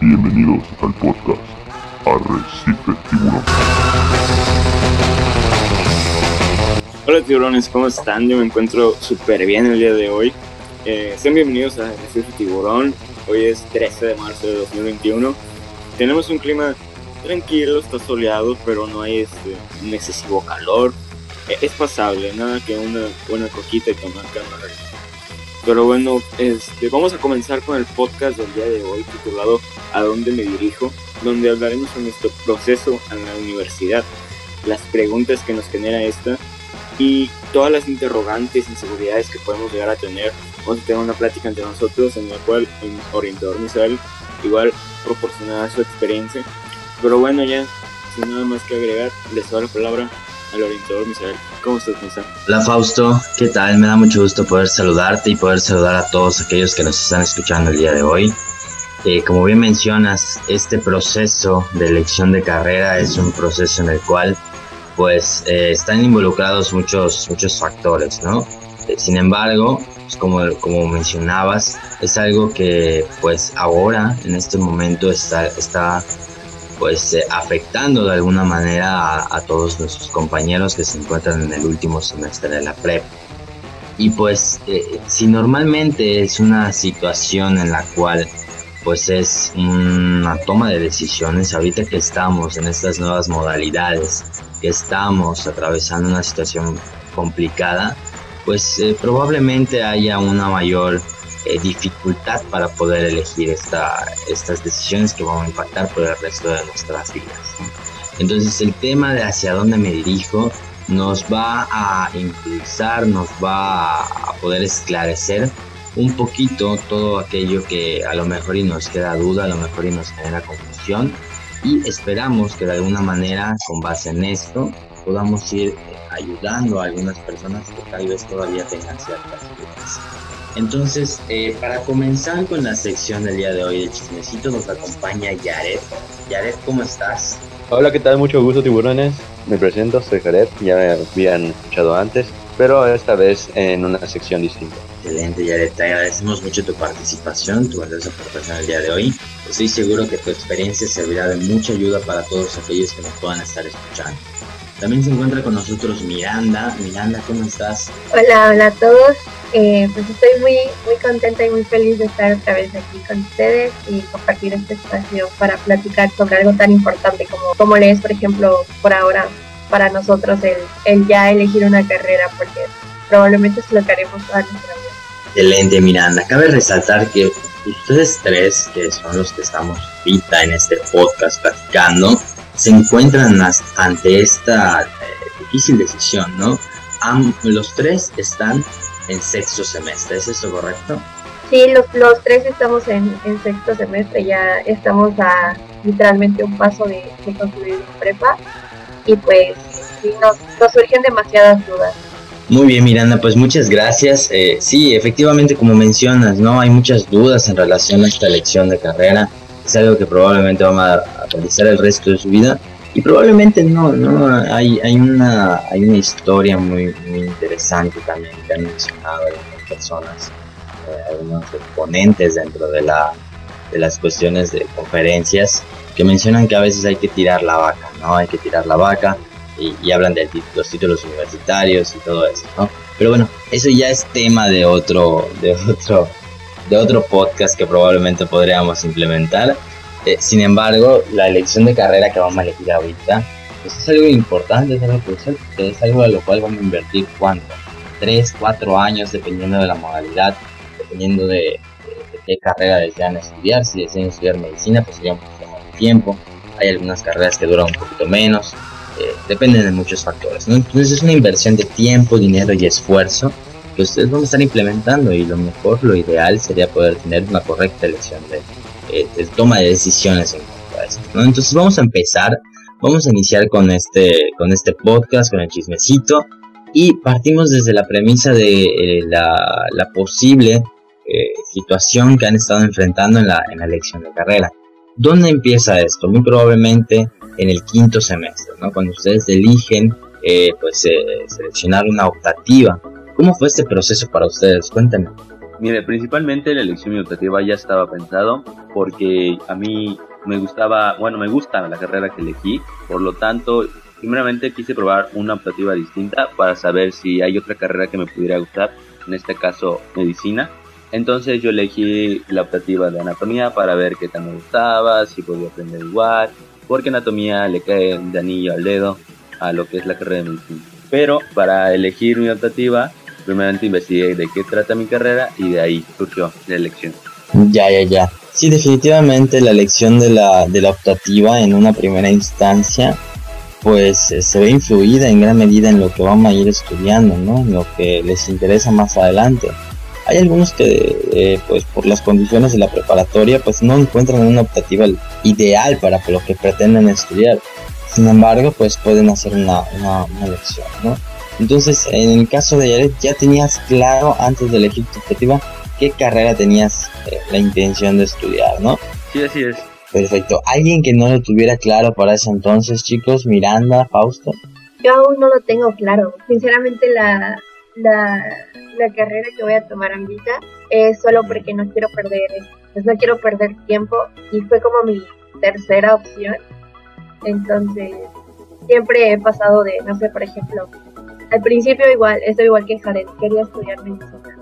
Bienvenidos al podcast Arrecife Tiburón. Hola tiburones, ¿cómo están? Yo me encuentro súper bien el día de hoy. Eh, sean bienvenidos a Arrecife Tiburón. Hoy es 13 de marzo de 2021. Tenemos un clima tranquilo, está soleado, pero no hay este, un excesivo calor. Eh, es pasable, nada que una buena coquita y tomar cámara. Pero bueno, este, vamos a comenzar con el podcast del día de hoy titulado ¿A dónde me dirijo? Donde hablaremos de nuestro proceso en la universidad, las preguntas que nos genera esta y todas las interrogantes, inseguridades que podemos llegar a tener. Vamos a tener una plática entre nosotros en la cual el orientador Misael igual proporcionará su experiencia. Pero bueno, ya sin nada más que agregar, les doy la palabra al orientador Misael. ¿Cómo estás, Misael? Hola Fausto, ¿qué tal? Me da mucho gusto poder saludarte y poder saludar a todos aquellos que nos están escuchando el día de hoy. Eh, como bien mencionas, este proceso de elección de carrera es un proceso en el cual pues eh, están involucrados muchos, muchos factores, ¿no? Eh, sin embargo, pues, como, como mencionabas, es algo que pues ahora, en este momento, está, está pues eh, afectando de alguna manera a, todos nuestros compañeros que se encuentran en el último semestre de la PREP. Y pues si normalmente es una situación en la cual pues es una toma de decisiones, ahorita que estamos en estas nuevas modalidades, que estamos atravesando una situación complicada, pues eh, probablemente haya una mayor eh, dificultad para poder elegir esta, estas decisiones que van a impactar por el resto de nuestras vidas. Entonces el tema de hacia dónde me dirijo nos va a impulsar, nos va a poder esclarecer un poquito todo aquello que a lo mejor y nos queda duda, a lo mejor y nos genera confusión y esperamos que de alguna manera con base en esto podamos ir ayudando a algunas personas que tal vez todavía tengan ciertas dudas. Entonces, eh, para comenzar con la sección del día de hoy de Chismecito, nos acompaña Yaret. Yaret, ¿cómo estás? Hola, ¿qué tal? Mucho gusto, tiburones. Me presento, soy Jared, ya me habían escuchado antes, pero esta vez en una sección distinta. Excelente, Yaret. Te agradecemos mucho tu participación, tu valiosa aportación el día de hoy. Estoy seguro que tu experiencia servirá de mucha ayuda para todos aquellos que nos puedan estar escuchando. También se encuentra con nosotros Miranda. Miranda, ¿cómo estás? Hola, hola a todos. Eh, pues estoy muy, muy contenta y muy feliz de estar otra vez aquí con ustedes y compartir este espacio para platicar sobre algo tan importante como, como es, por ejemplo, por ahora para nosotros el, el ya elegir una carrera, porque probablemente es lo que haremos toda nuestra vida. Excelente, Miranda. Cabe resaltar que ustedes tres, que son los que estamos ahorita en este podcast platicando, se encuentran ante esta eh, difícil decisión, ¿no? los tres están en sexto semestre, ¿es eso correcto? Sí, los, los tres estamos en, en sexto semestre, ya estamos a literalmente un paso de, de concluir prepa y pues sí, nos, nos surgen demasiadas dudas. Muy bien, Miranda, pues muchas gracias. Eh, sí, efectivamente, como mencionas, ¿no? Hay muchas dudas en relación a esta elección de carrera. Es algo que probablemente vamos a, realizar el resto de su vida. Y probablemente no, ¿no? Hay, hay, una, hay una historia muy, muy interesante también que han mencionado algunas personas, eh, algunos exponentes dentro de, la, de las cuestiones de conferencias, que mencionan que a veces hay que tirar la vaca, ¿no? Hay que tirar la vaca y, hablan de los títulos universitarios y todo eso, ¿no? Pero bueno, eso ya es tema de otro, de otro, de otro podcast que probablemente podríamos implementar. Eh, sin embargo, la elección de carrera que vamos a elegir ahorita, pues es algo importante, es algo crucial, es algo a lo cual vamos a invertir cuánto, tres, cuatro años, dependiendo de la modalidad, dependiendo de, de, qué carrera desean estudiar. Si desean estudiar medicina, pues sería un poquito más de tiempo. Hay algunas carreras que duran un poquito menos, eh, dependen de muchos factores. Entonces es una inversión de tiempo, dinero y esfuerzo que ustedes van a estar implementando y lo mejor, lo ideal sería poder tener una correcta elección de, eh, toma de decisiones en cuanto a. Entonces vamos a empezar, vamos a iniciar con este, con este podcast, con el chismecito y partimos desde la premisa de eh, la, posible situación que han estado enfrentando en la, elección de carrera. ¿Dónde empieza esto? Muy probablemente en el quinto semestre, ¿no? Cuando ustedes eligen, eh, pues, eh, seleccionar una optativa. ¿Cómo fue este proceso para ustedes? Cuéntenme. Mire, principalmente la elección optativa ya estaba pensado porque a mí me gustaba, bueno, me gusta la carrera que elegí, por lo tanto, primeramente quise probar una optativa distinta para saber si hay otra carrera que me pudiera gustar, en este caso medicina. Entonces yo elegí la optativa de anatomía para ver qué tan me gustaba, si podía aprender igual, porque anatomía le cae de anillo al dedo a lo que es la carrera de medicina. Pero para elegir mi optativa primeramente investigué de qué trata mi carrera y de ahí surgió la elección. Ya, ya, ya. Sí, definitivamente la elección de la, de la optativa en una primera instancia pues eh, se ve influida en gran medida en lo que van a ir estudiando, ¿no? En lo que les interesa más adelante. Hay algunos que, eh, pues por las condiciones de la preparatoria, pues no encuentran una optativa ideal para lo que pretenden estudiar. Sin embargo, pues pueden hacer una, una, una elección, ¿no? Entonces, en el caso de Yaret, ya tenías claro antes de elegir tu objetivo qué carrera tenías eh, la intención de estudiar, ¿no? Sí, así es. Perfecto. ¿Alguien que no lo tuviera claro para ese entonces, chicos? Miranda, Fausto. Yo aún no lo tengo claro. Sinceramente, la, la, la carrera que voy a tomar ahorita es solo porque no quiero perder, pues no quiero perder tiempo y fue como mi tercera opción. Entonces, siempre he pasado de, no sé, por ejemplo, al principio igual, estoy igual que Jared, quería estudiar medicina.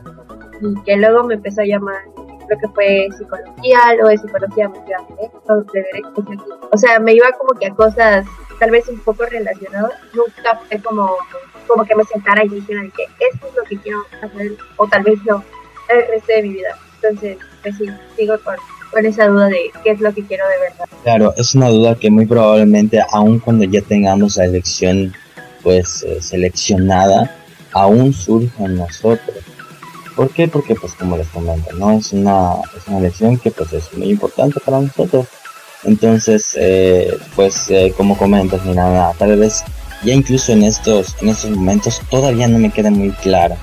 Y que luego me empezó a llamar lo que fue psicología, luego de psicología a derecho, O sea, me iba como que a cosas tal vez un poco relacionadas. Nunca fue como, como que me sentara y dijera que esto es lo que quiero hacer, o tal vez no, el resto de mi vida. Entonces, pues sí, sigo con, con esa duda de qué es lo que quiero de verdad. Claro, es una duda que muy probablemente, aun cuando ya tengamos la elección pues eh, seleccionada aún surge en nosotros. ¿Por qué? Porque pues como les comento, ¿no? Es una, es una elección que pues es muy importante para nosotros. Entonces, eh, pues eh, como comentas, mira, tal vez ya incluso en estos, en estos momentos todavía no me queda muy claro.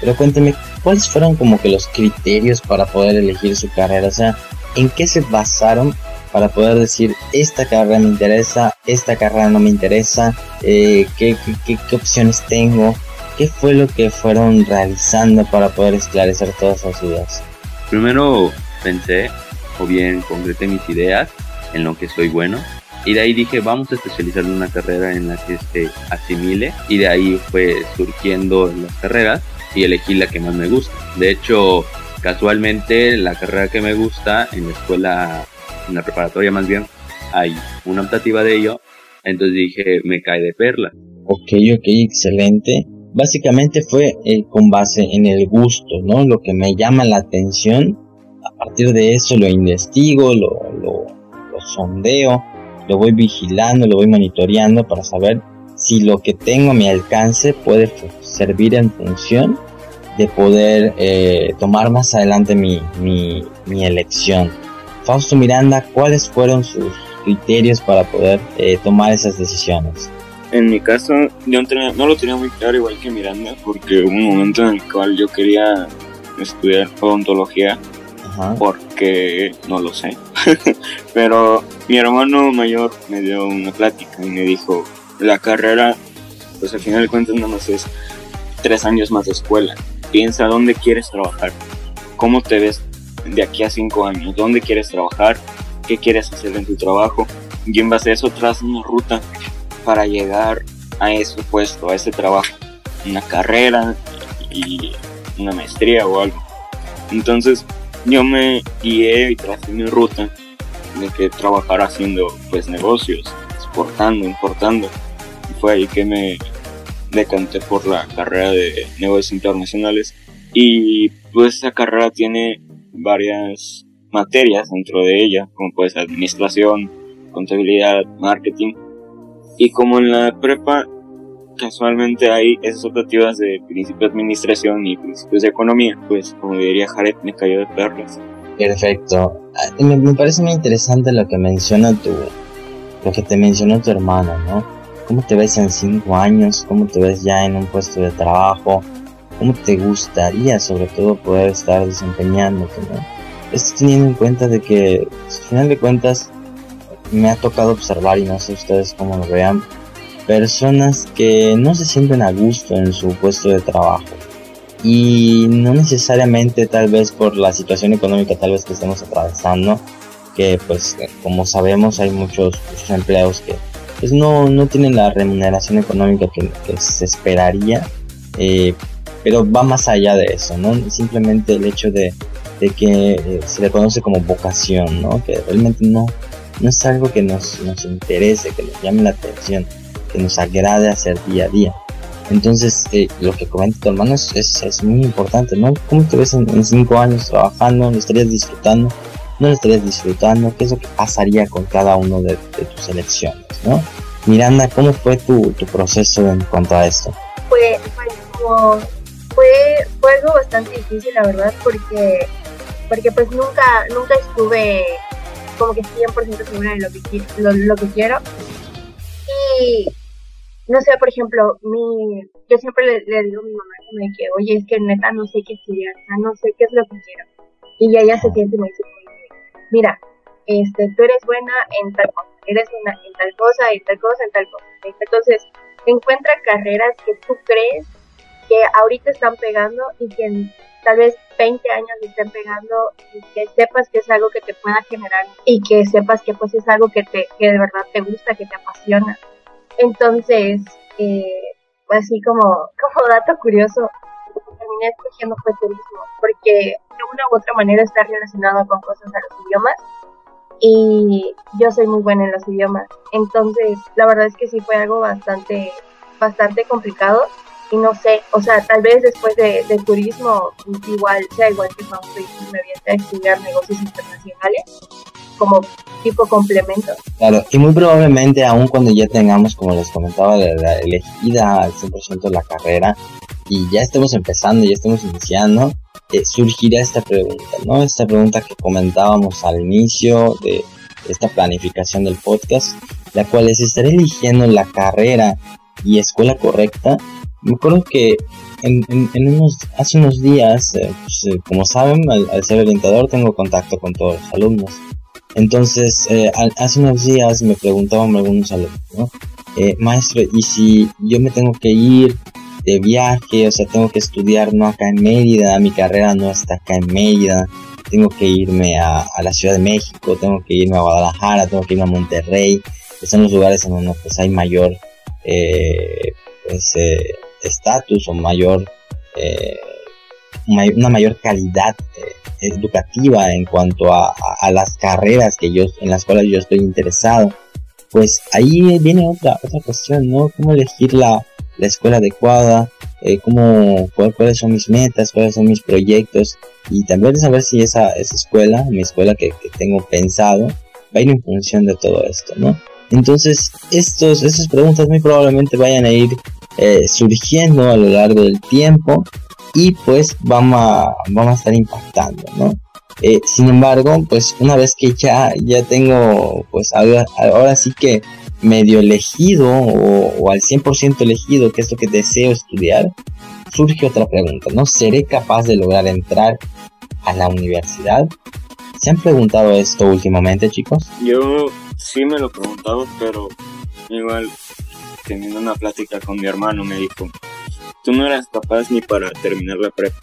Pero cuénteme, ¿cuáles fueron como que los criterios para poder elegir su carrera? O sea, ¿en qué se basaron para poder decir esta carrera me interesa, esta carrera no me interesa, eh, ¿qué, qué, qué, opciones tengo, qué fue lo que fueron realizando para poder esclarecer todas esas dudas. Primero pensé, o bien concreté mis ideas en lo que soy bueno, y de ahí dije, vamos a especializar una carrera en la que se asimile, y de ahí fue surgiendo las carreras y elegí la que más me gusta. De hecho, casualmente la carrera que me gusta en la escuela en la preparatoria más bien, hay una optativa de ello, entonces dije, me cae de perla. Ok, ok, excelente. Básicamente fue eh, con base en el gusto, ¿no? Lo que me llama la atención. A partir de eso lo investigo, lo, lo, lo sondeo, lo voy vigilando, lo voy monitoreando para saber si lo que tengo a mi alcance puede servir en función de poder eh, tomar más adelante mi, mi, mi elección. Fausto Miranda, ¿cuáles fueron sus criterios para poder eh, tomar esas decisiones? En mi caso, yo no lo tenía muy claro igual que Miranda, porque hubo un momento en el cual yo quería estudiar odontología, porque no lo sé. Pero mi hermano mayor me dio una plática y me dijo, la carrera, pues al final de cuentas nada más es tres años más de escuela. Piensa dónde quieres trabajar, cómo te ves de aquí a cinco años, dónde quieres trabajar, qué quieres hacer en tu trabajo y en base a eso tras una ruta para llegar a ese puesto, a ese trabajo, una carrera y una maestría o algo. Entonces yo me guié y tracé mi ruta de que trabajar haciendo pues negocios, exportando, importando. Y fue ahí que me decanté por la carrera de negocios internacionales y pues esa carrera tiene varias materias dentro de ella, como puede ser administración, contabilidad, marketing. Y como en la prepa casualmente hay esas optativas de principio de administración y principios de economía, pues como diría Jared, me cayó de perlas. Perfecto. Ah, me, me, parece muy interesante lo que menciona tu, lo que te mencionó tu hermano, ¿no? ¿Cómo te ves en cinco años? ¿Cómo te ves ya en un puesto de trabajo? Cómo te gustaría sobre todo poder estar desempeñándote, ¿no? Esto teniendo en cuenta de que, al final de cuentas, me ha tocado observar, y no sé ustedes cómo lo vean, personas que no se sienten a gusto en su puesto de trabajo. y no necesariamente tal vez por la situación económica tal vez que estemos atravesando, que pues como sabemos hay muchos, empleados que pues no, no tienen la remuneración económica que, se esperaría, eh, pero va más allá de eso, ¿no? Simplemente el hecho de, que eh, se le conoce como vocación, ¿no? Que realmente no, no es algo que nos, nos interese, que nos llame la atención, que nos agrade hacer día a día. Entonces, eh, lo que comenta tu hermano es, es, muy importante, ¿no? ¿Cómo te ves en, cinco años trabajando? ¿Lo estarías disfrutando? ¿No lo estarías disfrutando? ¿Qué es lo que pasaría con cada uno de, tus elecciones, ¿no? Miranda, ¿cómo fue tu, tu proceso en cuanto a esto? Pues, pues fue, algo bastante difícil, la verdad, porque, porque pues nunca, nunca estuve como que 100% segura de lo que, lo, lo que quiero. Y no sé, por ejemplo, mi, yo siempre le, digo a mi mamá que, oye, es que neta no sé qué estudiar, no sé qué es lo que quiero. Y ella se siente y me dice, mira, este, tú eres buena en tal cosa, eres buena en tal cosa, en tal cosa, en tal cosa. Entonces, encuentra carreras que tú crees que ahorita están pegando y que tal vez 20 años estén pegando y que sepas que es algo que te pueda generar y que sepas que pues es algo que te que de verdad te gusta, que te apasiona. Entonces, eh, así como, como dato curioso, terminé escogiendo fue turismo, porque de una u otra manera está relacionado con cosas a los idiomas y yo soy muy buena en los idiomas. Entonces, la verdad es que sí fue algo bastante, bastante complicado y no sé, o sea, tal vez después de, turismo igual sea igual que cuando me voy a estudiar negocios internacionales como tipo complemento. Claro, y muy probablemente aún cuando ya tengamos, como les comentaba, la, elegida al 100% la carrera y ya estemos empezando, ya estemos iniciando, eh, surgirá esta pregunta, ¿no? Esta pregunta que comentábamos al inicio de esta planificación del podcast, la cual es, ¿estaré eligiendo la carrera y escuela correcta? Me acuerdo que en, unos, hace unos días, eh, pues, eh, como saben, al, ser orientador tengo contacto con todos los alumnos. Entonces, eh, hace unos días me preguntaban algunos alumnos, ¿no? Eh, maestro, ¿y si yo me tengo que ir de viaje? O sea, tengo que estudiar no acá en Mérida, mi carrera no está acá en Mérida, tengo que irme a, la Ciudad de México, tengo que irme a Guadalajara, tengo que irme a Monterrey, que son los lugares en donde pues hay mayor eh, pues, estatus o mayor una mayor calidad educativa en cuanto a, las carreras que yo, en las cuales yo estoy interesado, pues ahí viene otra, otra cuestión, ¿no? ¿Cómo elegir la, la escuela adecuada? Eh, cómo, cuáles son mis metas, cuáles son mis proyectos y también saber si esa, esa escuela, mi escuela que, tengo pensado, va a ir en función de todo esto, ¿no? Entonces, estos, estas preguntas muy probablemente vayan a ir eh, surgiendo a lo largo del tiempo y pues vamos a, vamos a estar impactando, ¿no? Eh, sin embargo, pues una vez que ya, ya tengo, pues ahora, sí que medio elegido o, al 100% elegido que es lo que deseo estudiar, surge otra pregunta, ¿no? ¿Seré capaz de lograr entrar a la universidad? ¿Se han preguntado esto últimamente, chicos? Yo sí me lo he preguntado, pero igual teniendo una plática con mi hermano me dijo, tú no eras capaz ni para terminar la prepa,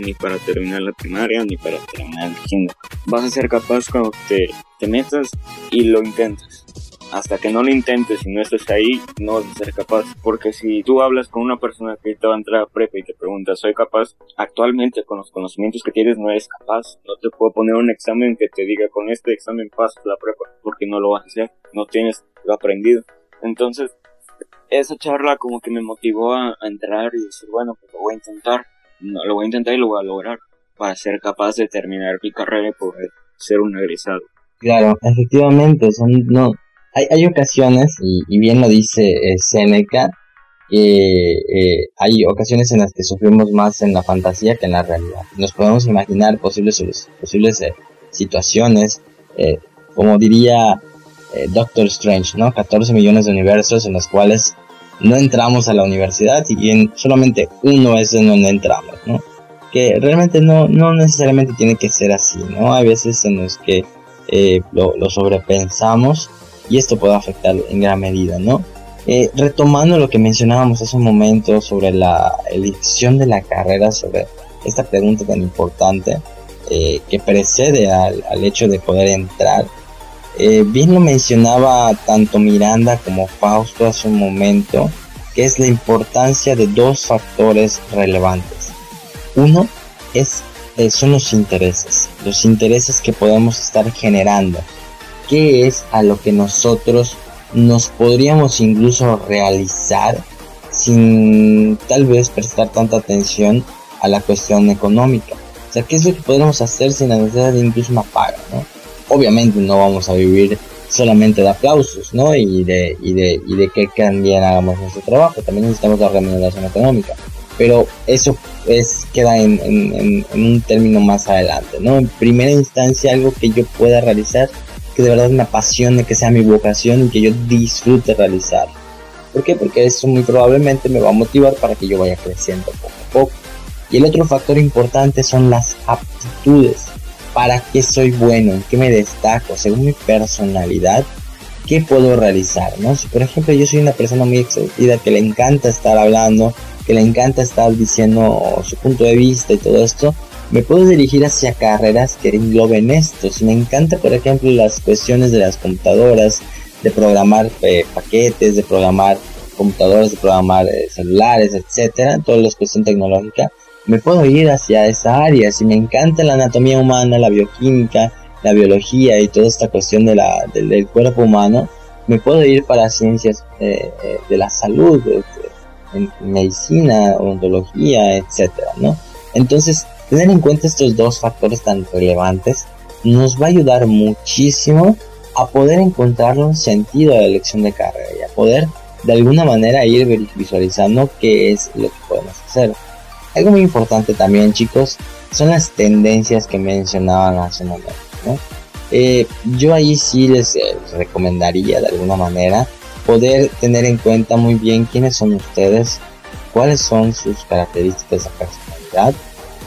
ni para terminar la primaria, ni para terminar el kinder. Vas a ser capaz cuando te, te metas y lo intentes. Hasta que no lo intentes y no estés ahí, no vas a ser capaz. Porque si tú hablas con una persona que te va a entrar a prepa y te pregunta, ¿soy capaz? Actualmente, con los conocimientos que tienes, no eres capaz. No te puedo poner un examen que te diga, con este examen pasas la prepa, porque no lo vas a hacer. No tienes lo aprendido. Entonces, esa charla como que me motivó a, entrar y decir, bueno, pues lo voy a intentar, lo voy a intentar y lo voy a lograr para ser capaz de terminar mi carrera y poder ser un egresado. Claro, efectivamente, son, no, hay, hay ocasiones, y, bien lo dice eh, Seneca, que eh, hay ocasiones en las que sufrimos más en la fantasía que en la realidad. Nos podemos imaginar posibles, posibles eh, situaciones, como diría Doctor Strange, ¿no? 14 millones de universos en los cuales no entramos a la universidad y en solamente uno es en donde entramos, ¿no? Que realmente no, no necesariamente tiene que ser así, ¿no? Hay veces en los que eh, lo, sobrepensamos y esto puede afectar en gran medida, ¿no? Eh, retomando lo que mencionábamos hace un momento sobre la elección de la carrera, sobre esta pregunta tan importante eh, que precede al, hecho de poder entrar. Eh, bien lo mencionaba tanto Miranda como Fausto hace un momento, que es la importancia de dos factores relevantes. Uno es, eh, son los intereses, los intereses que podemos estar generando, que es a lo que nosotros nos podríamos incluso realizar sin tal vez prestar tanta atención a la cuestión económica. O sea, ¿qué es lo que podemos hacer sin la necesidad de incluso una paga, ¿no? Obviamente no vamos a vivir solamente de aplausos, ¿no? Y de, y de, y de que también hagamos nuestro trabajo, también necesitamos la remuneración económica. Pero eso es, queda en, en, un término más adelante, ¿no? En primera instancia, algo que yo pueda realizar, que de verdad me apasione, que sea mi vocación y que yo disfrute realizar. ¿Por qué? Porque eso muy probablemente me va a motivar para que yo vaya creciendo poco a poco. Y el otro factor importante son las aptitudes. ¿Para qué soy bueno? ¿En qué me destaco? Según mi personalidad, ¿qué puedo realizar? ¿no? Si por ejemplo yo soy una persona muy extrovertida que le encanta estar hablando, que le encanta estar diciendo su punto de vista y todo esto, me puedo dirigir hacia carreras que engloben esto. Si me encanta, por ejemplo, las cuestiones de las computadoras, de programar eh, paquetes, de programar computadoras, de programar eh, celulares, etcétera, toda la cuestión tecnológica, me puedo ir hacia esa área. Si me encanta la anatomía humana, la bioquímica, la biología y toda esta cuestión de la, del, cuerpo humano, me puedo ir para ciencias eh, eh, de la salud, medicina, odontología, etcétera, ¿no? Entonces, tener en cuenta estos dos factores tan relevantes nos va a ayudar muchísimo a poder encontrar un sentido a la elección de carrera y a poder de alguna manera ir visualizando qué es lo que podemos hacer. Algo muy importante también, chicos, son las tendencias que mencionaban hace un momento. Eh, yo ahí sí eh, les recomendaría de alguna manera poder tener en cuenta muy bien quiénes son ustedes, cuáles son sus características de personalidad.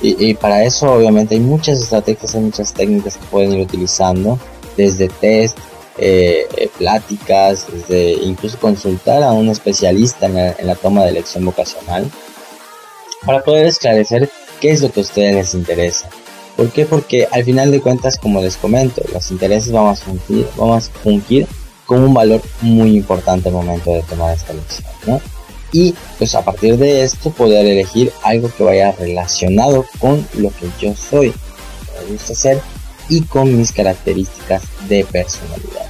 Y, para eso obviamente hay muchas estrategias, hay muchas técnicas que pueden ir utilizando, desde test, eh, pláticas, desde incluso consultar a un especialista en la toma de elección vocacional para poder esclarecer qué es lo que a ustedes les interesa. ¿Por qué? Porque al final de cuentas, como les comento, los intereses vamos a fungir, vamos a fungir como un valor muy importante al momento de tomar esta elección, ¿no? Y pues a partir de esto poder elegir algo que vaya relacionado con lo que yo soy, me gusta hacer y con mis características de personalidad.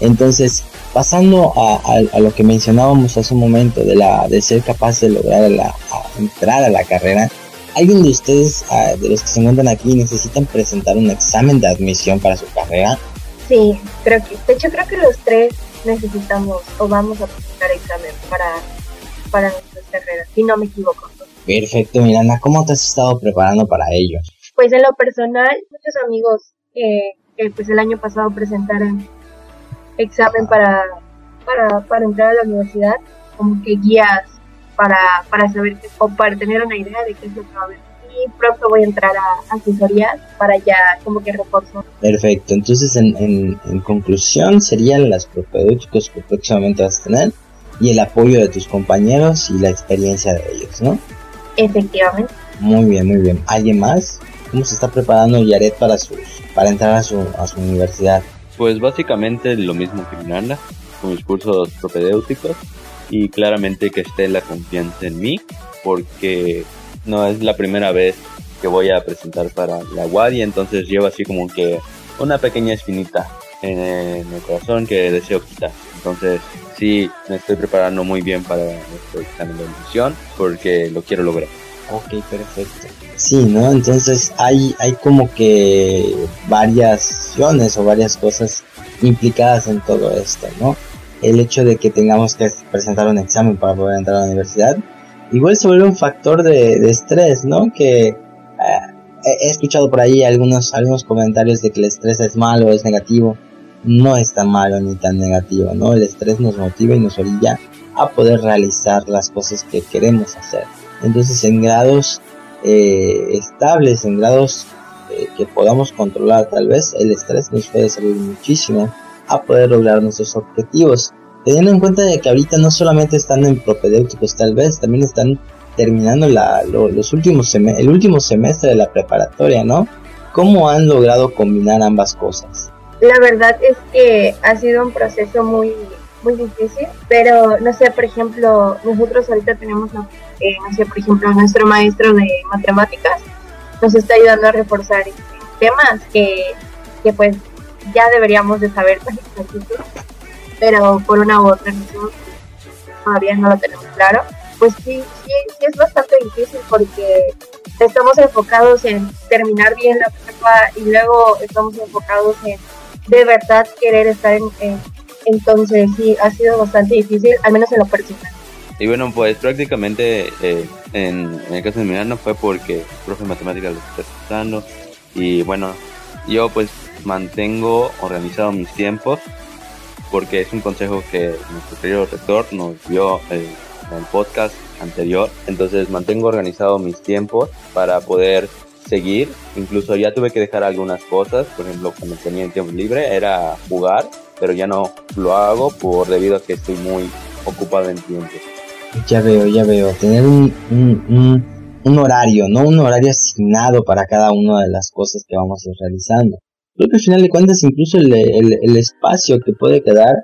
Entonces, pasando a, lo que mencionábamos hace un momento de la de ser capaz de lograr la, entrar a la carrera alguien de ustedes de los que se encuentran aquí necesitan presentar un examen de admisión para su carrera sí creo que de hecho creo que los tres necesitamos o vamos a presentar examen para para nuestras carreras si no me equivoco. Perfecto Miranda cómo te has estado preparando para ello pues en lo personal muchos amigos que pues el año pasado presentaron examen para, para, para entrar a la universidad, como que guías para, para saber o para tener una idea de qué es lo que va a haber. Y pronto voy a entrar a asesorías para ya como que reforzar. Perfecto, entonces en, en, en conclusión serían las propedéuticos que próximamente vas a tener y el apoyo de tus compañeros y la experiencia de ellos, ¿no? Efectivamente. Muy bien, muy bien. ¿Alguien más? ¿Cómo se está preparando Yaret para, sus, para entrar a su, a su universidad? Pues básicamente lo mismo que Miranda, con mis cursos propedéuticos y claramente que esté la confianza en mí, porque no es la primera vez que voy a presentar para la UAD y entonces llevo así como que una pequeña espinita en el corazón que deseo quitar. Entonces sí me estoy preparando muy bien para este examen de admisión porque lo quiero lograr. Ok, perfecto. Sí, ¿no? Entonces hay, hay como que variaciones o varias cosas implicadas en todo esto, ¿no? El hecho de que tengamos que presentar un examen para poder entrar a la universidad, igual se vuelve un factor de, estrés, ¿no? Que eh, he escuchado por ahí algunos, algunos comentarios de que el estrés es malo, es negativo. No es tan malo ni tan negativo, ¿no? El estrés nos motiva y nos orilla a poder realizar las cosas que queremos hacer. Entonces en grados eh, estables, en grados eh, que podamos controlar tal vez, el estrés nos puede servir muchísimo a poder lograr nuestros objetivos. teniendo en cuenta de que ahorita no solamente están en propedéuticos tal vez, también están terminando la, los últimos el último semestre de la preparatoria, ¿no? ¿Cómo han logrado combinar ambas cosas? La verdad es que ha sido un proceso muy muy difícil, pero no sé, por ejemplo, nosotros ahorita tenemos, eh, no sé, por ejemplo, nuestro maestro de matemáticas nos está ayudando a reforzar temas que, que pues ya deberíamos de saber pero por una u otra razón todavía no lo tenemos claro. Pues sí, sí, sí es bastante difícil porque estamos enfocados en terminar bien la prepa y luego estamos enfocados en de verdad querer estar en, entonces sí ha sido bastante difícil, al menos en lo personal. Y bueno, pues prácticamente eh, en, el caso de Milano fue porque el profe de matemáticas lo está escuchando y bueno, yo pues mantengo organizado mis tiempos porque es un consejo que nuestro querido rector nos dio eh, en el podcast anterior. Entonces mantengo organizado mis tiempos para poder seguir. Incluso ya tuve que dejar algunas cosas. Por ejemplo, cuando tenía el tiempo libre era jugar, pero ya no lo hago por debido a que estoy muy ocupado en tiempo. Ya veo, ya veo. Tener un, un, horario, ¿no? Un horario asignado para cada una de las cosas que vamos a ir realizando. Creo que al final de cuentas incluso el, el, espacio que puede quedar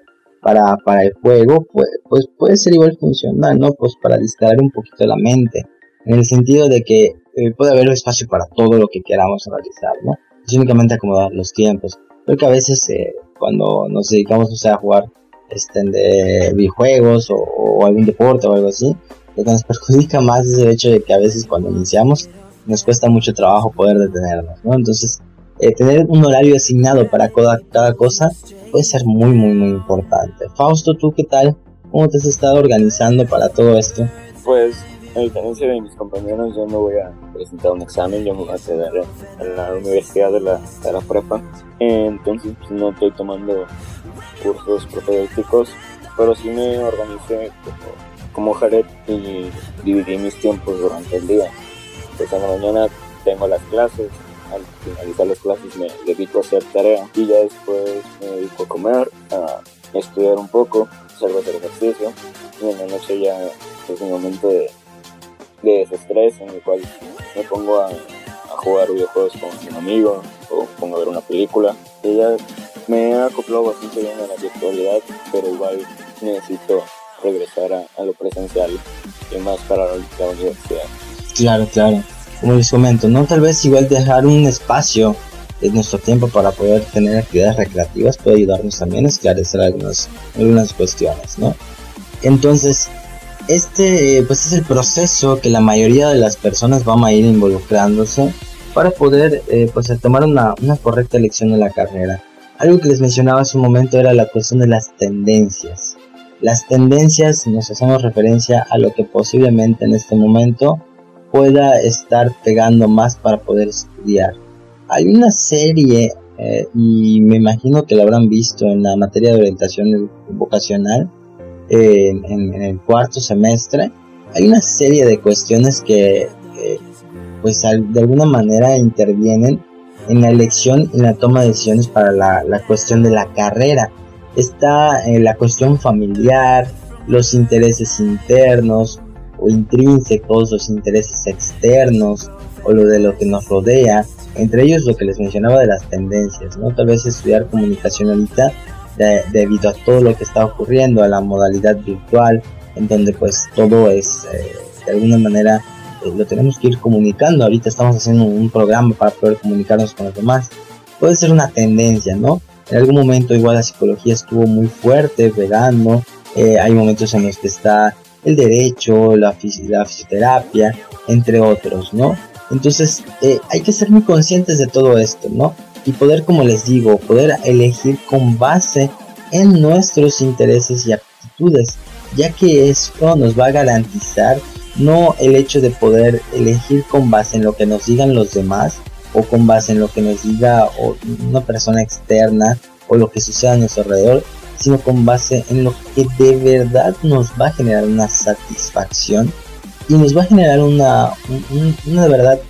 para, para el juego pues, pues puede ser igual funcional, ¿no? Pues para distraer un poquito la mente. En el sentido de que eh, puede haber espacio para todo lo que queramos realizar, ¿no? Es únicamente acomodar los tiempos. Creo que a veces eh, cuando nos dedicamos a jugar este, de videojuegos o, algún deporte o algo así, lo que nos perjudica más es el hecho de que a veces cuando iniciamos nos cuesta mucho trabajo poder detenernos, ¿no? Entonces, eh, tener un horario asignado para cada, cada cosa puede ser muy, muy, muy importante. Fausto, ¿tú qué tal? ¿Cómo te has estado organizando para todo esto? Pues a diferencia de mis compañeros, yo no voy a presentar un examen, yo me voy a quedar en la universidad de la, de la prepa. Entonces, pues, no estoy tomando cursos propedéuticos, pero sí me organicé como, Jared y dividí mis tiempos durante el día. Pues en la mañana tengo las clases, al finalizar las clases me dedico a hacer tarea y ya después me dedico a comer, a estudiar un poco, salgo a hacer ejercicio y en la noche ya es un momento de de desestrés en el cual me pongo a, jugar videojuegos con un amigo o pongo a ver una película. Y ya me he acoplado bastante bien a la virtualidad, pero igual necesito regresar a, lo presencial y más para la universidad. Claro, claro. Como les comento, no tal vez igual dejar un espacio de nuestro tiempo para poder tener actividades recreativas puede ayudarnos también a esclarecer algunas, algunas cuestiones, ¿no? Entonces, este pues es el proceso que la mayoría de las personas van a ir involucrándose para poder eh, pues tomar una, una, correcta elección de la carrera. Algo que les mencionaba hace un momento era la cuestión de las tendencias. Las tendencias nos hacemos referencia a lo que posiblemente en este momento pueda estar pegando más para poder estudiar. Hay una serie eh, y me imagino que la habrán visto en la materia de orientación vocacional en, el cuarto semestre, hay una serie de cuestiones que pues de alguna manera intervienen en la elección y la toma de decisiones para la, cuestión de la carrera. Está en la cuestión familiar, los intereses internos o intrínsecos, los intereses externos o lo de lo que nos rodea, entre ellos lo que les mencionaba de las tendencias, ¿no? Tal vez estudiar comunicación ahorita debido a todo lo que está ocurriendo, a la modalidad virtual, en donde pues todo es eh, de alguna manera eh, lo tenemos que ir comunicando. Ahorita estamos haciendo un programa para poder comunicarnos con los demás. Puede ser una tendencia, ¿no? En algún momento igual la psicología estuvo muy fuerte, pegando. Eh, hay momentos en los que está el derecho, la, la fisioterapia, entre otros, ¿no? Entonces hay que ser muy conscientes de todo esto, ¿no? Y poder, como les digo, poder elegir con base en nuestros intereses y aptitudes, ya que esto nos va a garantizar no el hecho de poder elegir con base en lo que nos digan los demás o con base en lo que nos diga una persona externa o lo que suceda a nuestro alrededor, sino con base en lo que de verdad nos va a generar una satisfacción y nos va a generar una, una, verdad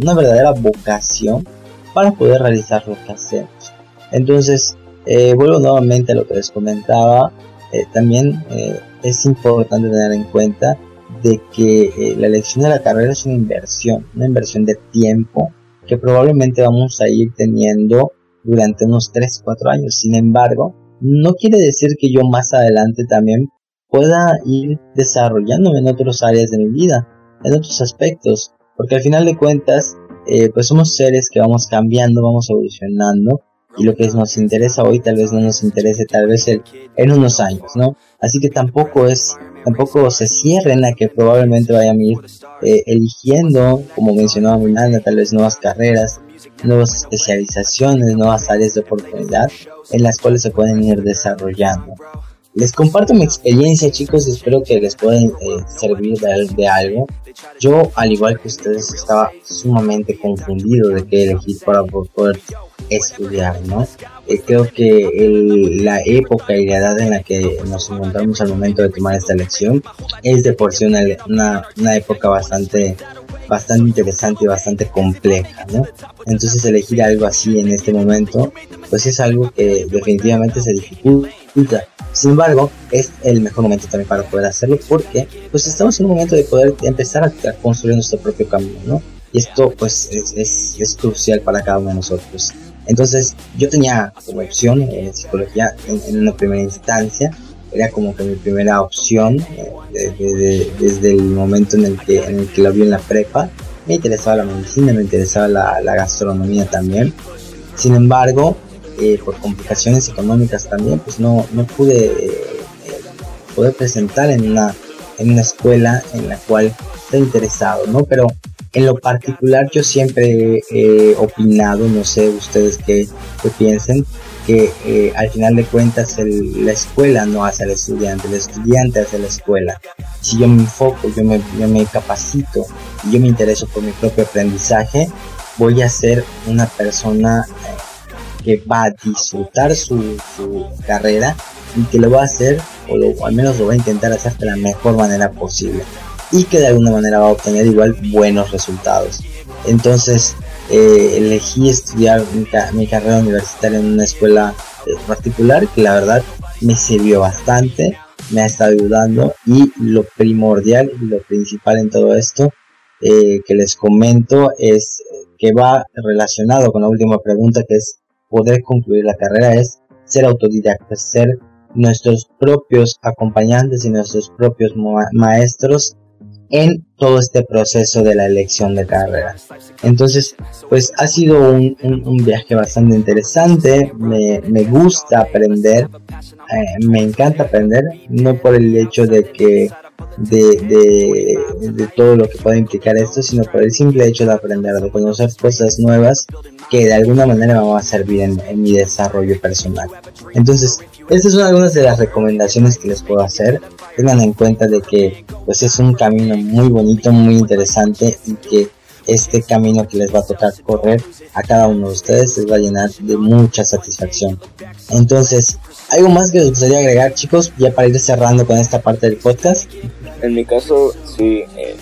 una verdadera vocación para poder realizar lo que hacemos. Entonces, eh, vuelvo nuevamente a lo que les comentaba. eh, también eh, es importante tener en cuenta de que la elección de la carrera es una inversión, una inversión de tiempo que probablemente vamos a ir teniendo durante unos 3, 4 años. Sin embargo, no quiere decir que yo más adelante también pueda ir desarrollándome en otras áreas de mi vida, en otros aspectos, porque al final de cuentas, eh, pues somos seres que vamos cambiando, vamos evolucionando, y lo que nos interesa hoy tal vez no nos interese tal vez en unos años, ¿no? Así que tampoco es, tampoco se cierren a que probablemente vayan a ir eh, eligiendo, como mencionaba Miranda, tal vez nuevas carreras, nuevas especializaciones, nuevas áreas de oportunidad en las cuales se pueden ir desarrollando. Les comparto mi experiencia chicos espero que les pueda eh, servir de, algo. Yo, al igual que ustedes, estaba sumamente confundido de qué elegir para poder estudiar, ¿no? Eh, creo que la época y la edad en la que nos encontramos al momento de tomar esta elección es de por sí una, una, una época bastante bastante interesante y bastante compleja, ¿no? Entonces elegir algo así en este momento, pues es algo que definitivamente se dificulta. Sin embargo, es el mejor momento también para poder hacerlo porque pues estamos en un momento de poder empezar a construir nuestro propio camino, ¿no? Y esto pues es, es, crucial para cada uno de nosotros. Entonces yo tenía como opción eh, psicología en, en, una primera instancia, era como que mi primera opción eh, desde el momento en el que en el que la vi en la prepa me interesaba la medicina me interesaba la, la gastronomía también sin embargo eh, por complicaciones económicas también pues no no pude eh, poder presentar en una en una escuela en la cual estoy interesado no pero en lo particular yo siempre he opinado no sé ustedes qué, qué piensen que eh, al final de cuentas la escuela no hace al estudiante, el estudiante hace la escuela. Si yo me enfoco, yo me, yo me capacito y yo me intereso por mi propio aprendizaje, voy a ser una persona eh, que va a disfrutar su, carrera y que lo va a hacer, o, al menos lo va a intentar hacer de la mejor manera posible y que de alguna manera va a obtener igual buenos resultados. Entonces, eh, elegí estudiar mi, carrera universitaria en una escuela eh, particular que la verdad me sirvió bastante, me ha estado ayudando y lo primordial y lo principal en todo esto eh, que les comento es que va relacionado con la última pregunta que es poder concluir la carrera es ser autodidacta, ser nuestros propios acompañantes y nuestros propios maestros en todo este proceso de la elección de carrera. Entonces, pues ha sido un, viaje bastante interesante, me, gusta aprender, eh, me encanta aprender, no por el hecho de que de, de, todo lo que puede implicar esto, sino por el simple hecho de aprender, de conocer cosas nuevas que de alguna manera me van a servir en, en mi desarrollo personal. Entonces, estas son algunas de las recomendaciones que les puedo hacer. Tengan en cuenta de que pues es un camino muy bonito, muy interesante y que este camino que les va a tocar correr a cada uno de ustedes les va a llenar de mucha satisfacción. Entonces, ¿algo más que les gustaría agregar chicos ya para ir cerrando con esta parte del podcast? En mi caso, sí, eh,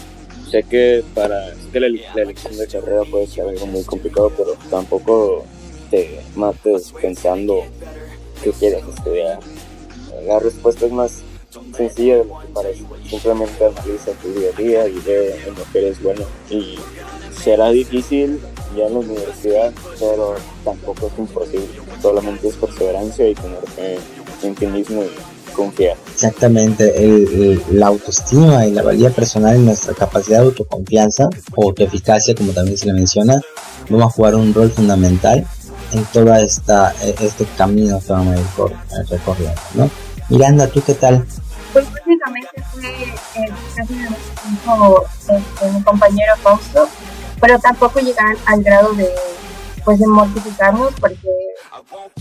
sé que para la, elección de carrera puede ser algo muy complicado, pero tampoco te mates pensando que quieres estudiar. La respuesta es más sencilla de lo que parece. Simplemente analiza tu día a día y ve en lo que eres bueno. Y será difícil ya en la universidad, pero tampoco es imposible. Solamente es perseverancia y tener fe en ti mismo y confiar. Exactamente, el, la autoestima y la valía personal y nuestra capacidad de autoconfianza o autoeficacia, como también se le menciona, vamos a jugar un rol fundamental en todo esta, e, este camino que vamos a ir recorriendo, ¿no? Miranda, ¿tú qué tal? Pues básicamente fue eh, casi de mismo este, mi compañero Fausto, pero tampoco llegar al grado de pues de mortificarnos porque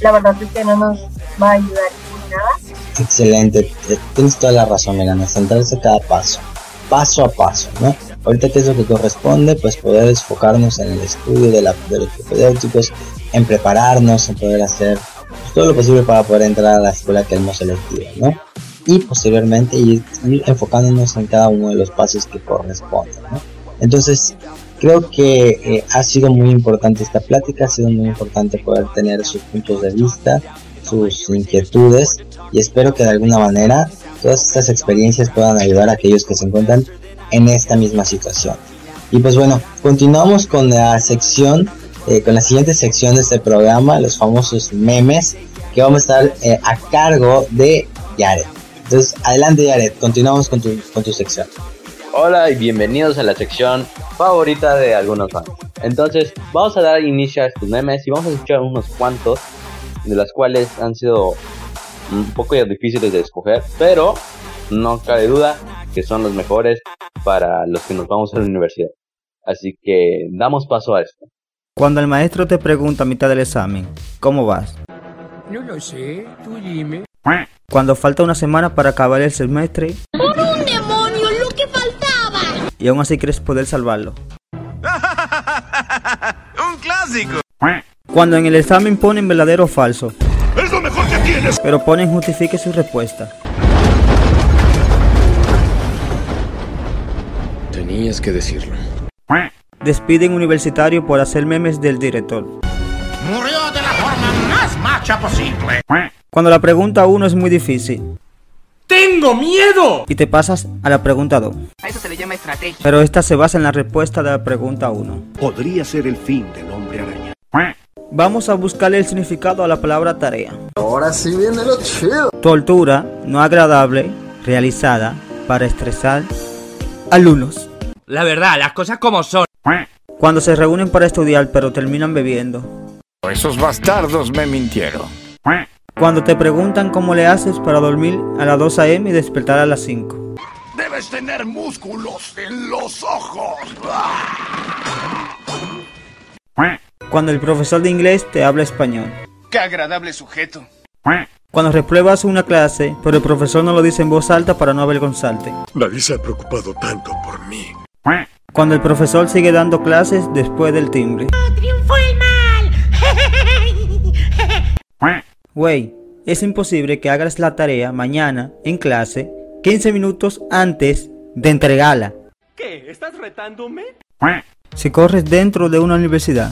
la verdad es que no nos va a ayudar en nada. Excelente, tienes toda la razón, Miranda, centrarse cada paso, paso a paso, ¿no? Ahorita qué es lo que corresponde, pues poder enfocarnos en el estudio de, la, de los propedéuticos, en prepararnos, en poder hacer todo lo posible para poder entrar a la escuela que hemos elegido, ¿no? Y posteriormente ir, enfocándonos en cada uno de los pasos que corresponden, ¿no? Entonces, creo que eh, ha sido muy importante esta plática, ha sido muy importante poder tener sus puntos de vista, sus inquietudes y espero que de alguna manera todas estas experiencias puedan ayudar a aquellos que se encuentran en esta misma situación. Y pues bueno, continuamos con la sección, eh, con la siguiente sección de este programa, los famosos memes, que vamos a estar eh, a cargo de Yaret. Entonces, adelante Yaret, continuamos con tu, con tu sección. Hola y bienvenidos a la sección favorita de algunos fans. Entonces, vamos a dar inicio a estos memes y vamos a escuchar unos cuantos, de las cuales han sido un poco difíciles de escoger, pero no cabe duda que son los mejores para los que nos vamos a la universidad. Así que damos paso a esto. Cuando el maestro te pregunta a mitad del examen, ¿cómo vas? No lo sé, tú dime. Cuando falta una semana para acabar el semestre ¡Por un demonio, lo que faltaba! y aún así crees poder salvarlo. ¡Un clásico! Cuando en el examen ponen verdadero o falso. ¡Es lo mejor que tienes! Pero ponen justifique su respuesta. Tenías que decirlo. Despiden universitario por hacer memes del director. Murió de la forma más macha posible. Cuando la pregunta 1 es muy difícil ¡Tengo miedo! y te pasas a la pregunta 2. A eso se le llama estrategia. Pero esta se basa en la respuesta de la pregunta 1. Podría ser el fin del hombre araña. Vamos a buscarle el significado a la palabra tarea. Ahora sí viene lo chido. Tortura no agradable realizada para estresar alumnos. La verdad, las cosas como son. Cuando se reúnen para estudiar pero terminan bebiendo. Esos bastardos me mintieron. Cuando te preguntan cómo le haces para dormir a las 2 a.m. y despertar a las 5. Debes tener músculos en los ojos. Cuando el profesor de inglés te habla español. ¡Qué agradable sujeto! Cuando repruebas una clase pero el profesor no lo dice en voz alta para no avergonzarte. Nadie se ha preocupado tanto por mí. Cuando el profesor sigue dando clases después del timbre. ¡Triunfó el mal! Wey, es imposible que hagas la tarea mañana en clase 15 minutos antes de entregarla. ¿Qué? ¿Estás retándome? Si corres dentro de una universidad,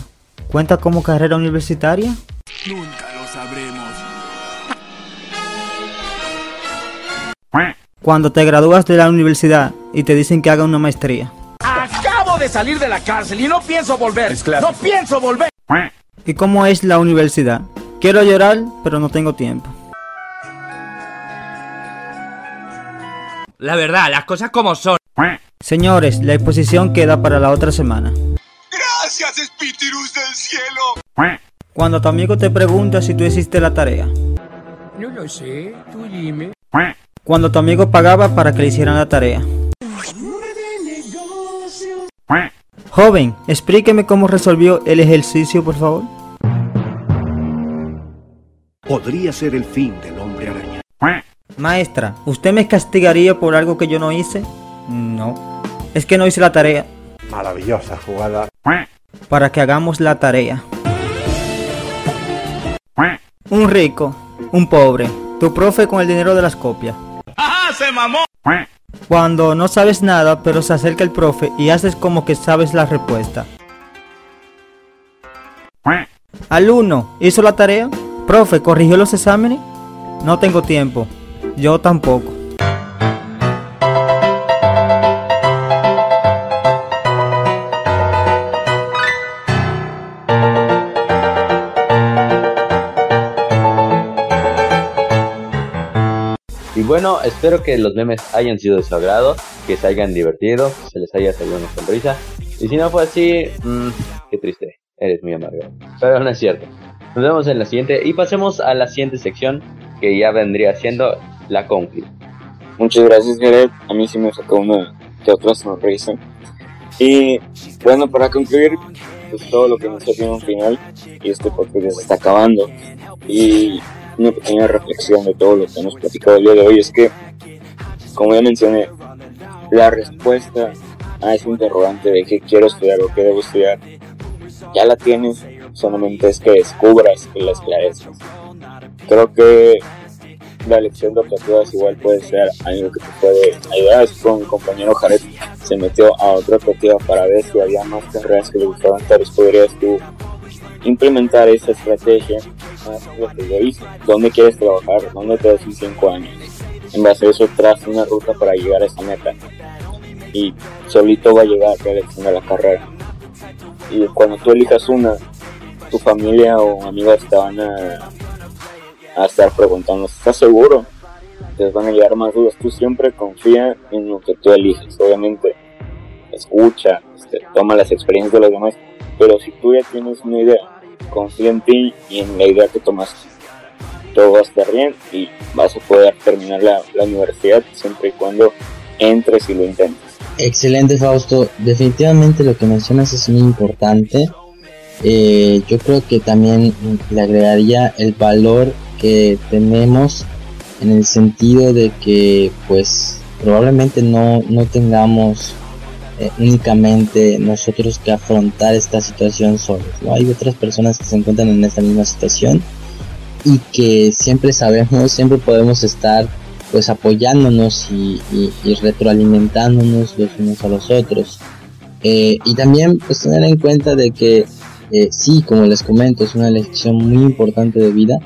¿cuenta como carrera universitaria? Nunca lo sabremos. Cuando te gradúas de la universidad y te dicen que haga una maestría. De salir de la cárcel y no pienso volver. No pienso volver. ¿Y cómo es la universidad? Quiero llorar, pero no tengo tiempo. La verdad, las cosas como son. Señores, la exposición queda para la otra semana. Gracias, espíritus del cielo. Cuando tu amigo te pregunta si tú hiciste la tarea. No lo sé, tú dime. Cuando tu amigo pagaba para que le hicieran la tarea. Joven, explíqueme cómo resolvió el ejercicio, por favor. Podría ser el fin del hombre araña. Maestra, ¿usted me castigaría por algo que yo no hice? No. Es que no hice la tarea. Maravillosa jugada. Para que hagamos la tarea. Un rico, un pobre, tu profe con el dinero de las copias. ¡Ajá! ¡Se mamó! Cuando no sabes nada, pero se acerca el profe y haces como que sabes la respuesta. Alumno, ¿hizo la tarea? Profe, ¿corrigió los exámenes? No tengo tiempo. Yo tampoco. Bueno, espero que los memes hayan sido de su agrado, que se hayan divertido, que se les haya salido una sonrisa. Y si no fue así, mmm, qué triste, eres muy amargo. Pero no es cierto. Nos vemos en la siguiente y pasemos a la siguiente sección que ya vendría siendo la confli. Muchas gracias, Jared. A mí sí me sacó una que otra sonrisa. Y bueno, para concluir, pues todo lo que nos tiene un final, y este podcast se está acabando. Y una pequeña reflexión de todo lo que hemos platicado el día de hoy es que, como ya mencioné, la respuesta a ese interrogante de qué quiero estudiar o qué debo estudiar, ya la tienes, solamente es que descubras y la esclarezcas. Creo que la elección de optativas igual puede ser algo que te puede ayudar. Así como mi compañero Jared se metió a otra optativa para ver si había más carreras que le gustaban, tal vez podrías tú implementar esa estrategia hice. ¿Dónde quieres trabajar? ¿Dónde te ves en 5 años? En base a eso traza una ruta para llegar a esa meta. Y solito va a llegar de la carrera. Y cuando tú elijas una, tu familia o amigos te van a, a estar preguntando, ¿estás seguro? Te van a llegar más dudas. Tú siempre confía en lo que tú eliges. Obviamente, escucha, este, toma las experiencias de los demás. Pero si tú ya tienes una idea, confía en ti y en la idea que tomaste. Todo va a estar bien y vas a poder terminar la, universidad siempre y cuando entres y lo intentes. Excelente Fausto, definitivamente lo que mencionas es muy importante. Eh, yo creo que también le agregaría el valor que tenemos en el sentido de que pues probablemente no, no tengamos únicamente nosotros que afrontar esta situación solos. ¿no? Hay otras personas que se encuentran en esta misma situación y que siempre sabemos, siempre podemos estar pues apoyándonos y, retroalimentándonos los unos a los otros. Eh, y también pues tener en cuenta de que eh, sí, como les comento, es una lección muy importante de vida,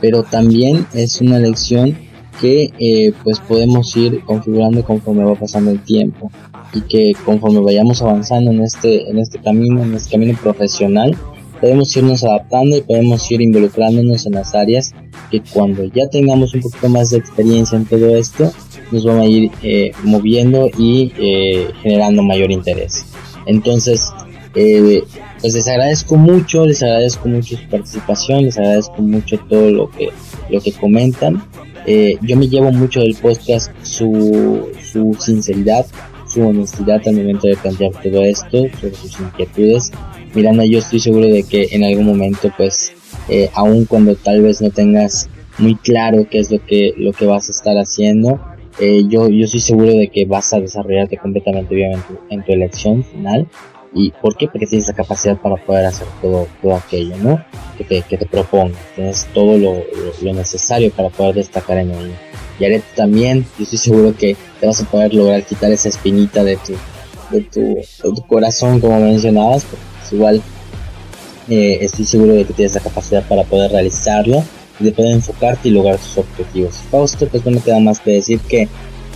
pero también es una lección que eh, pues podemos ir configurando conforme va pasando el tiempo y que conforme vayamos avanzando en este en este camino en este camino profesional podemos irnos adaptando y podemos ir involucrándonos en las áreas que cuando ya tengamos un poquito más de experiencia en todo esto nos van a ir eh, moviendo y eh, generando mayor interés. Entonces pues les agradezco mucho les agradezco mucho su participación les agradezco mucho todo lo que lo que comentan eh, yo me llevo mucho del podcast su, su sinceridad, su honestidad al momento de plantear todo esto, sobre sus inquietudes. Miranda, yo estoy seguro de que en algún momento, pues, eh, aun cuando tal vez no tengas muy claro qué es lo que, lo que vas a estar haciendo, eh, yo, yo estoy seguro de que vas a desarrollarte completamente bien en tu, en tu elección final ¿Y por qué? Porque tienes la capacidad para poder hacer todo, todo aquello, ¿no? Que te, que te propongas. Tienes todo lo, lo, necesario para poder destacar en ello. Y Aret también, yo estoy seguro que te vas a poder lograr quitar esa espinita de tu, de tu, de tu corazón, como mencionabas. Pues igual eh, estoy seguro de que tienes la capacidad para poder realizarlo y de poder enfocarte y lograr tus objetivos. Fausto, pues no me queda más que decir que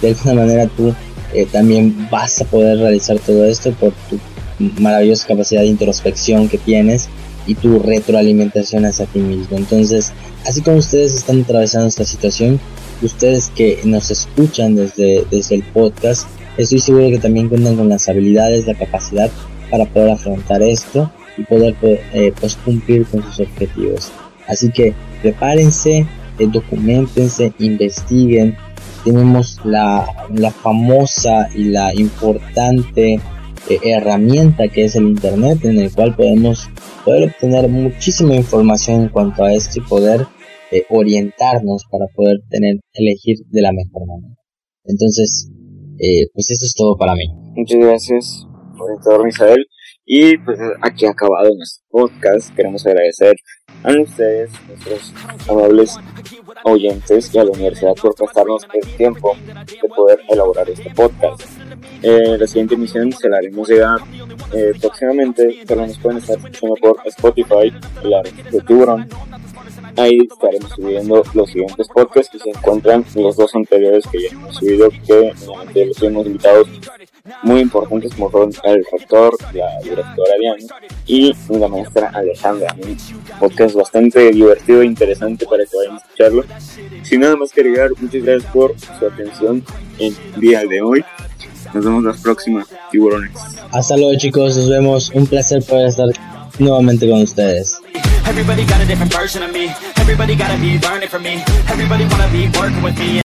de alguna manera tú eh, también vas a poder realizar todo esto por tu maravillosa capacidad de introspección que tienes y tu retroalimentación hacia ti mismo. Entonces, así como ustedes están atravesando esta situación, ustedes que nos escuchan desde, desde el podcast, estoy seguro que también cuentan con las habilidades, la capacidad para poder afrontar esto y poder eh, pues cumplir con sus objetivos. Así que prepárense, eh, documentense, investiguen. Tenemos la, la famosa y la importante eh, herramienta que es el internet en el cual podemos poder obtener muchísima información en cuanto a esto y poder eh, orientarnos para poder tener elegir de la mejor manera. Entonces eh, pues eso es todo para mí. Muchas gracias por todo Misael y pues aquí ha acabado nuestro podcast queremos agradecer a ustedes nuestros amables oyentes y a la universidad por prestarnos el tiempo de poder elaborar este podcast eh, la siguiente emisión se la haremos llegar eh, próximamente, pero nos pueden estar escuchando por Spotify, la de Tiburón. Ahí estaremos subiendo los siguientes podcasts que se encuentran los dos anteriores que ya hemos subido, que normalmente los hemos invitados muy importantes como fueron el rector, la directora Diana y la maestra Alejandra. Un podcast bastante divertido e interesante para que vayan a escucharlo. Sin nada más que agregar, muchas gracias por su atención en el día de hoy. Nos vemos las próximas, tiburones. Hasta luego chicos, nos vemos. Un placer poder estar nuevamente con ustedes. Everybody got a different version of me. Everybody gotta be learning from me. Everybody wanna be working with me.